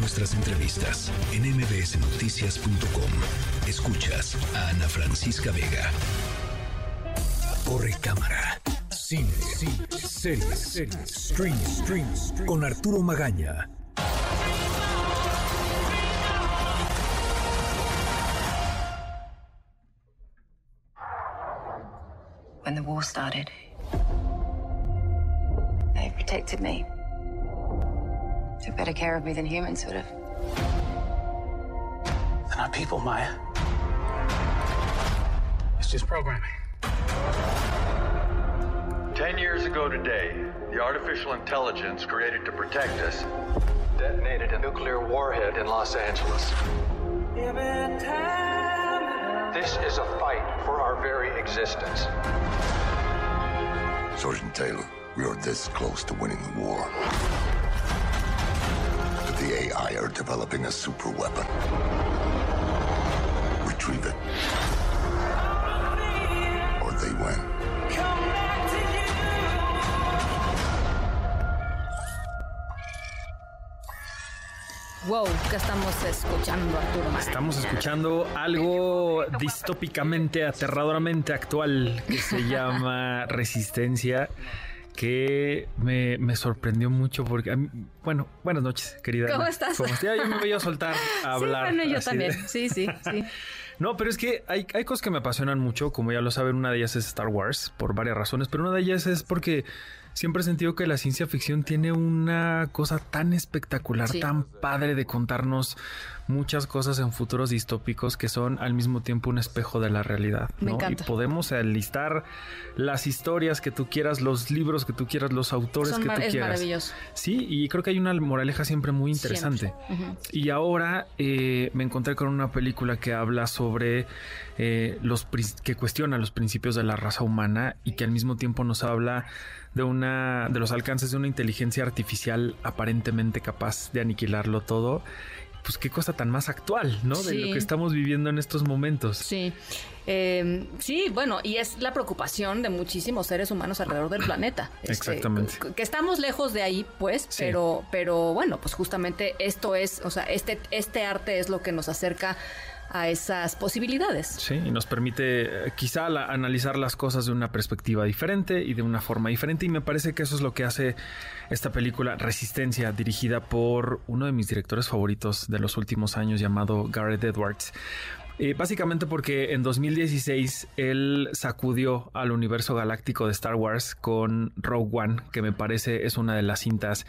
nuestras entrevistas en mbsnoticias.com. Escuchas a Ana Francisca Vega. Corre cámara. Cine, cine, series, series, stream, stream, stream. Con Arturo Magaña. When the war started, they protected me. Took better care of me than humans would have. They're not people, Maya. It's just programming. Ten years ago today, the artificial intelligence created to protect us detonated a nuclear warhead in Los Angeles. This is a fight for our very existence. Sergeant Taylor, we are this close to winning the war. The AI are developing a super weapon. Retrieve it. Or they win. Wow, ¿qué estamos escuchando, Arturo? Estamos escuchando algo distópicamente, aterradoramente actual que se llama Resistencia, que me, me sorprendió mucho porque, a mí- bueno, buenas noches, querida. ¿Cómo Ana. estás? ¿Cómo estás? Yo me voy a soltar a hablar. Sí, bueno, yo también. de- Sí, sí, sí. No, pero es que hay, hay cosas que me apasionan mucho, como ya lo saben, una de ellas es Star Wars, por varias razones, pero una de ellas es porque siempre he sentido que la ciencia ficción tiene una cosa tan espectacular, Sí. tan padre de contarnos muchas cosas en futuros distópicos que son al mismo tiempo un espejo de la realidad. Me ¿no? encanta. Y podemos enlistar las historias que tú quieras, los libros que tú quieras, los autores Son que tú es quieras. maravilloso. Sí, y creo que hay una moraleja siempre muy interesante. Siempre. Y ahora eh, me encontré con una película que habla sobre eh, los que cuestiona los principios de la raza humana y que al mismo tiempo nos habla de una de los alcances de una inteligencia artificial aparentemente capaz de aniquilarlo todo. Pues qué cosa tan más actual, ¿no? De lo que estamos viviendo en estos momentos. Sí. Eh, sí, bueno, y es la preocupación de muchísimos seres humanos alrededor del planeta. Este, Exactamente. que- que estamos lejos de ahí, pues, Sí. pero, pero bueno, pues justamente esto es, o sea, este, este arte es lo que nos acerca a esas posibilidades. Sí, y nos permite eh, quizá analizar las cosas de una perspectiva diferente y de una forma diferente. Y me parece que eso es lo que hace esta película Resistencia, dirigida por uno de mis directores favoritos de los últimos años, llamado Gareth Edwards. Eh, básicamente porque en 2016 él sacudió al universo galáctico de Star Wars con Rogue One, que me parece es una de las cintas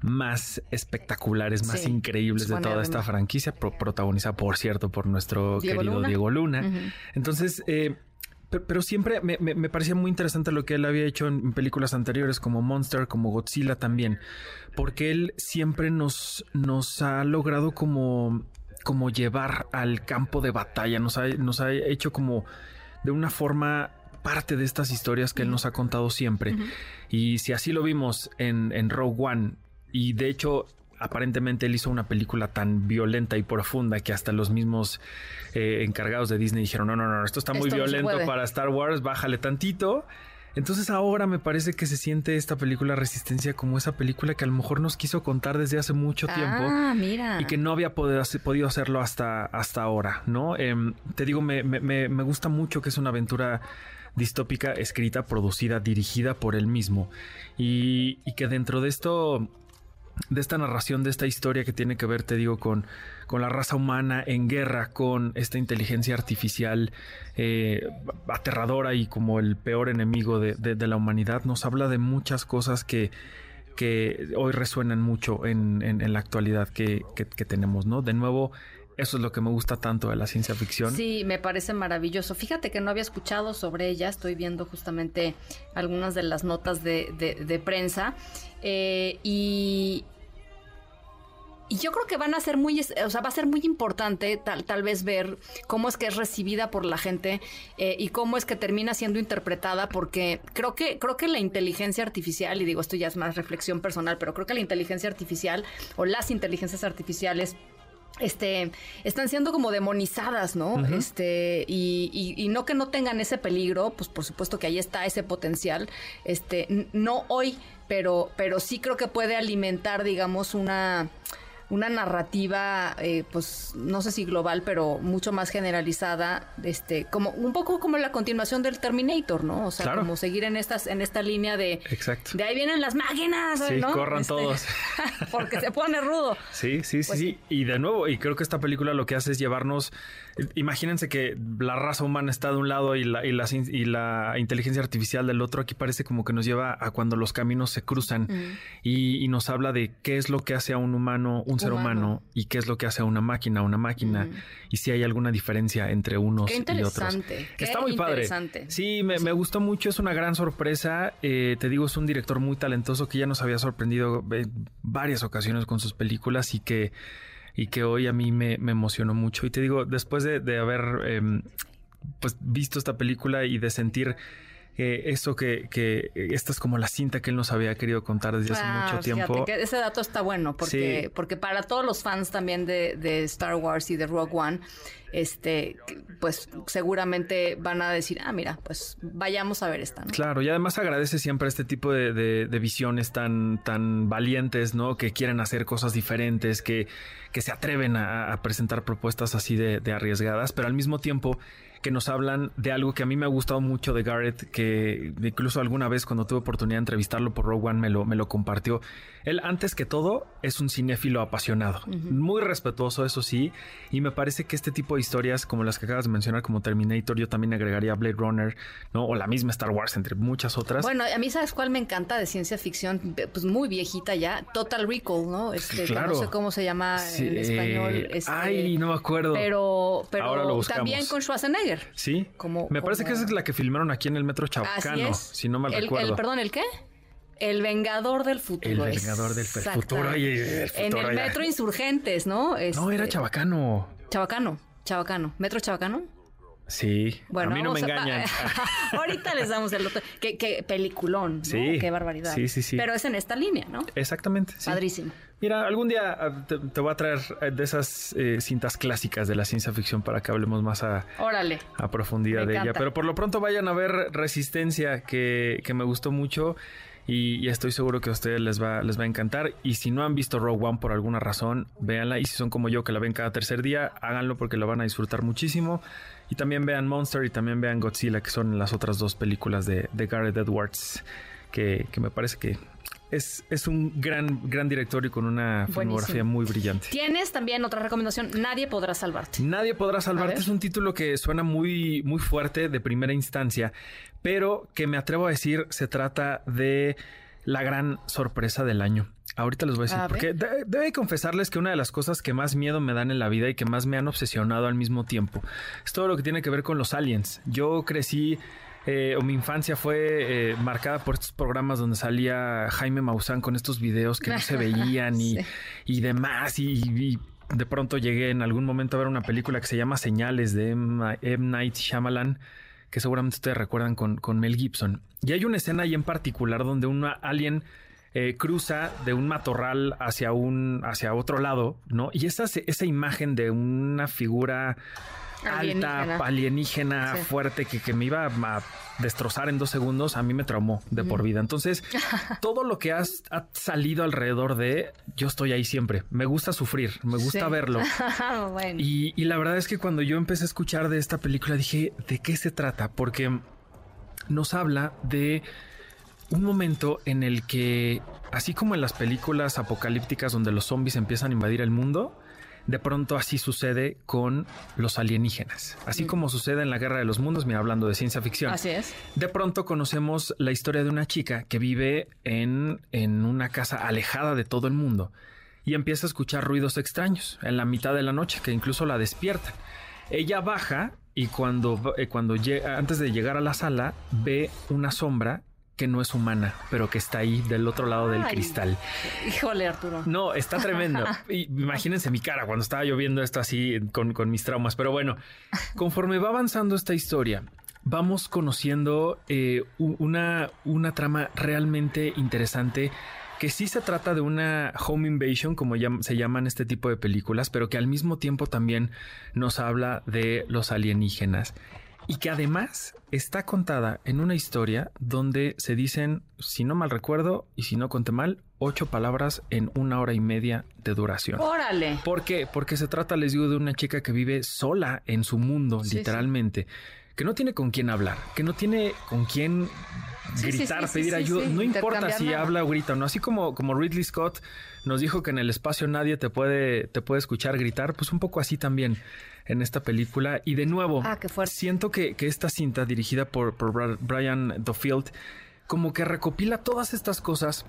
más espectaculares, más Sí, increíbles es de toda esta franquicia, pro- protagonizada por cierto por nuestro Diego querido Luna. Diego Luna. Entonces, eh, pe- pero siempre me, me- me parecía muy interesante lo que él había hecho en, en películas anteriores, como Monster, como Godzilla también, porque él siempre nos, nos ha logrado como, como llevar al campo de batalla, nos ha, nos ha hecho como de una forma parte de estas historias que él nos ha contado siempre. Y si así lo vimos en, en Rogue One, y de hecho aparentemente él hizo una película tan violenta y profunda que hasta los mismos eh, encargados de Disney dijeron, no, no, no, esto está muy Esto violento puede". para Star Wars, bájale tantito. Entonces ahora me parece que se siente esta película Resistencia como esa película que a lo mejor nos quiso contar desde hace mucho tiempo Ah, mira. y que no había podido, hacer- podido hacerlo hasta, hasta ahora, ¿no? Em, te digo, me, me- me- me gusta mucho que es una aventura distópica, escrita, producida, dirigida por él mismo y, y que dentro de esto de esta narración, de esta historia que tiene que ver, te digo, con, con la raza humana en guerra, con esta inteligencia artificial eh, aterradora y como el peor enemigo de, de- la humanidad, nos habla de muchas cosas que, que hoy resuenan mucho en, en- la actualidad que, que- tenemos, ¿no? De nuevo, eso es lo que me gusta tanto de la ciencia ficción. Sí, me parece maravilloso. Fíjate que no había escuchado sobre ella. Estoy viendo justamente algunas de las notas de, de- de prensa. Eh, y, y yo creo que van a ser muy, o sea, va a ser muy importante tal, tal vez ver cómo es que es recibida por la gente eh, y cómo es que termina siendo interpretada, porque creo que, creo que la inteligencia artificial, y digo esto ya es más reflexión personal, pero creo que la inteligencia artificial o las inteligencias artificiales este, están siendo como demonizadas, ¿no? Este, y, y- y no que no tengan ese peligro, pues por supuesto que ahí está ese potencial, este, no hoy, pero, pero sí creo que puede alimentar, digamos, una una narrativa, eh, pues no sé si global, pero mucho más generalizada, este, como un poco como la continuación del Terminator, ¿no? O sea, como seguir en estas, en esta línea de, Exacto. de ahí vienen las máquinas, sí, ¿no? corran Este, todos. porque se pone rudo. Sí, sí, sí, Pues sí. Y de nuevo, y creo que esta película lo que hace es llevarnos. Imagínense que la raza humana está de un lado y la, y la, y la inteligencia artificial del otro. Aquí parece como que nos lleva a cuando los caminos se cruzan Mm. y, y nos habla de qué es lo que hace a un humano un ser Humano. humano y qué es lo que hace a una máquina una máquina Mm. y si hay alguna diferencia entre unos Qué y otros. interesante, qué Está muy padre. interesante. Sí, me, me gustó mucho, es una gran sorpresa. Eh, te digo, es un director muy talentoso que ya nos había sorprendido en varias ocasiones con sus películas y que, y que hoy a mí me, me emocionó mucho. Y te digo, después de, de haber em, pues, visto esta película y de sentir eh, eso que, que esta es como la cinta que él nos había querido contar desde hace Ah, mucho tiempo. que ese dato está bueno porque, Sí. porque para todos los fans también de, de Star Wars y de Rogue One, este, pues seguramente van a decir, ah, mira, pues vayamos a ver esta, ¿no? Claro, y además agradece siempre este tipo de, de- de visiones tan, tan valientes, ¿no? Que quieren hacer cosas diferentes, que, que se atreven a, a presentar propuestas así de, de arriesgadas, pero al mismo tiempo que nos hablan de algo que a mí me ha gustado mucho de Garrett, que incluso alguna vez cuando tuve oportunidad de entrevistarlo por Rogue One me lo, me lo compartió. Él, antes que todo, es un cinéfilo apasionado, muy respetuoso, eso sí, y me parece que este tipo de historias, como las que acabas de mencionar, como Terminator, yo también agregaría Blade Runner, ¿no? O la misma Star Wars, entre muchas otras. Bueno, a mí sabes cuál me encanta de ciencia ficción, pues muy viejita ya, Total Recall, ¿no? Este, Claro. no sé cómo se llama Sí, en español. eh, este, ay, no me acuerdo. Pero, pero Ahora lo buscamos. también con Schwarzenegger. Sí. Como- me parece como- que esa es la que filmaron aquí en el Metro Chabacano, si no mal el, recuerdo. el- perdón, ¿el qué? El Vengador del Futuro. El Vengador del. Futuro, el En el. Metro Insurgentes, ¿no? No, era Este, Chabacano. Chabacano. Chabacano. ¿Metro Chabacano? Sí. Bueno, a mí no me a- engañan. Ahorita les damos el otro. Qué, qué peliculón. ¿no? Sí. Qué barbaridad. Sí, sí, sí. Pero es en esta línea, ¿no? Exactamente. sí. Padrísimo. Mira, algún día ah, te, te voy a traer eh, de esas eh, cintas clásicas de la ciencia ficción para que hablemos más a, Órale. a profundidad Me de ella. Pero por lo pronto vayan a ver Resistencia, que, que me gustó mucho y, y estoy seguro que a ustedes les va, les va a encantar. Y si no han visto Rogue One por alguna razón, véanla. Y si son como yo que la ven cada tercer día, háganlo porque lo van a disfrutar muchísimo. Y también vean Monster y también vean Godzilla, que son las otras dos películas de, de Gareth Edwards, que, que me parece que es, es un gran, gran director y con una filmografía Buenísimo. muy brillante. Tienes también otra recomendación. Nadie podrá salvarte. Nadie podrá salvarte. Es un título que suena muy, muy fuerte de primera instancia, pero que me atrevo a decir se trata de la gran sorpresa del año. Ahorita les voy a decir, A porque de- debe confesarles que una de las cosas que más miedo me dan en la vida y que más me han obsesionado al mismo tiempo es todo lo que tiene que ver con los aliens. Yo crecí eh, o mi infancia fue eh, marcada por estos programas donde salía Jaime Maussan con estos videos que no se veían y, Sí. y demás. Y, y de pronto llegué en algún momento a ver una película que se llama Señales de M. M. Night Shyamalan, que seguramente ustedes recuerdan con, con Mel Gibson. Y hay una escena ahí en particular donde un alien eh, cruza de un matorral hacia un hacia otro lado, ¿no? Y esa, esa imagen de una figura Alienígena. alta, alienígena, Sí. fuerte, que, que me iba a destrozar en dos segundos, a mí me traumó de por vida. Entonces, todo lo que has, ha salido alrededor de, yo estoy ahí siempre. Me gusta sufrir, me gusta Sí. verlo. bueno. Y, y la verdad es que cuando yo empecé a escuchar de esta película dije, ¿de qué se trata? Porque nos habla de un momento en el que, así como en las películas apocalípticas donde los zombies empiezan a invadir el mundo, de pronto así sucede con los alienígenas. Así como sucede en la Guerra de los Mundos, mira, hablando de ciencia ficción. Así es. De pronto conocemos la historia de una chica que vive en, en una casa alejada de todo el mundo y empieza a escuchar ruidos extraños en la mitad de la noche que incluso la despiertan. Ella baja y cuando, eh, cuando llega, antes de llegar a la sala ve una sombra que no es humana, pero que está ahí del otro lado del Ay. cristal. Híjole, Arturo. No, está tremendo. Imagínense mi cara cuando estaba yo viendo esto así con, con mis traumas. Pero bueno, conforme va avanzando esta historia, vamos conociendo eh, una, una trama realmente interesante que sí se trata de una home invasion, como se llaman este tipo de películas, pero que al mismo tiempo también nos habla de los alienígenas. Y que además está contada en una historia donde se dicen, si no mal recuerdo y si no conté mal, ocho palabras en una hora y media de duración. Órale. ¿Por qué? Porque se trata, les digo, de una chica que vive sola en su mundo, Sí, literalmente, que no tiene con quién hablar, que no tiene con quién sí, gritar, sí, sí, pedir ayuda. no importa si nada. habla o grita, ¿no? Así como, como Ridley Scott nos dijo que en el espacio nadie te puede, te puede escuchar gritar, pues un poco así también en esta película. Y de nuevo, Ah, siento que, que esta cinta dirigida por, por Brian Dofield como que recopila todas estas cosas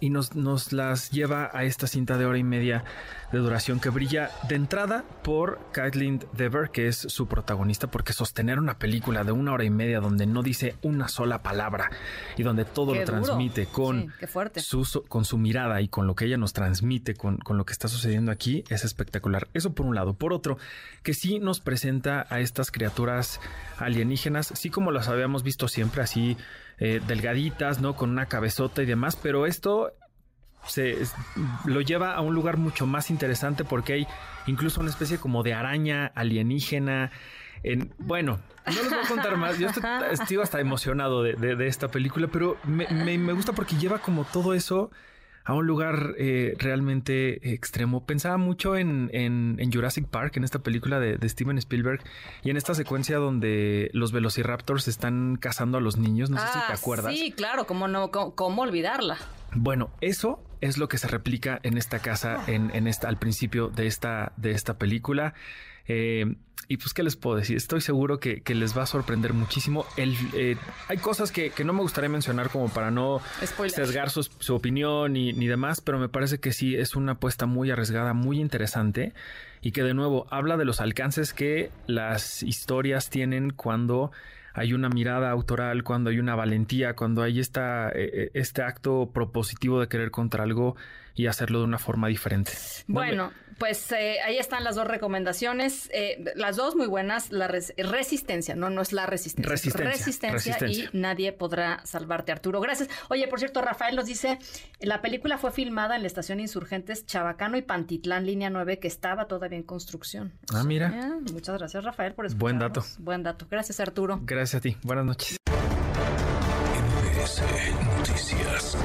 y nos, nos las lleva a esta cinta de hora y media de duración que brilla de entrada por Kathleen Dever, que es su protagonista, porque sostener una película de una hora y media donde no dice una sola palabra y donde todo Qué lo duro. transmite con, Sí, su- con su mirada y con lo que ella nos transmite, con, con lo que está sucediendo aquí, es espectacular. Eso por un lado. Por otro, que sí nos presenta a estas criaturas alienígenas, sí como las habíamos visto siempre, así eh, delgaditas, ¿no? Con una cabezota y demás, pero esto se lo lleva a un lugar mucho más interesante porque hay incluso una especie como de araña alienígena. En, bueno, no les voy a contar más. Yo estoy, estoy hasta emocionado de, de- de esta película, pero me, me- me gusta porque lleva como todo eso a un lugar eh, realmente extremo. Pensaba mucho en, en- en Jurassic Park, en esta película de, de Steven Spielberg, y en esta secuencia donde los velociraptors están cazando a los niños. No sé si te Ah, acuerdas. Sí, claro, cómo no, cómo, cómo olvidarla. Bueno, eso es lo que se replica en esta casa, en, en esta, al principio de esta, de esta película. Eh, y pues, ¿qué les puedo decir? Estoy seguro que, que les va a sorprender muchísimo. El, eh, hay cosas que, que no me gustaría mencionar como para no Spoiler. sesgar su, su opinión ni, ni demás, pero me parece que sí es una apuesta muy arriesgada, muy interesante y que de nuevo habla de los alcances que las historias tienen cuando hay una mirada autoral, cuando hay una valentía, cuando hay esta, eh, eh, este acto propositivo de querer contra algo y hacerlo de una forma diferente. Bueno, pues eh, ahí están las dos recomendaciones, eh, las dos muy buenas. La res- resistencia, no, no es la resistencia. Resistencia, Resistencia, resistencia. y nadie podrá salvarte, Arturo. Gracias. Oye, por cierto, Rafael nos dice, la película fue filmada en la estación Insurgentes Chabacano y Pantitlán, línea 9, que estaba todavía en construcción. Ah, mira. Eh, muchas gracias, Rafael, por escucharnos. Buen dato. Buen dato. Gracias, Arturo. Gracias a ti. Buenas noches. Noticias.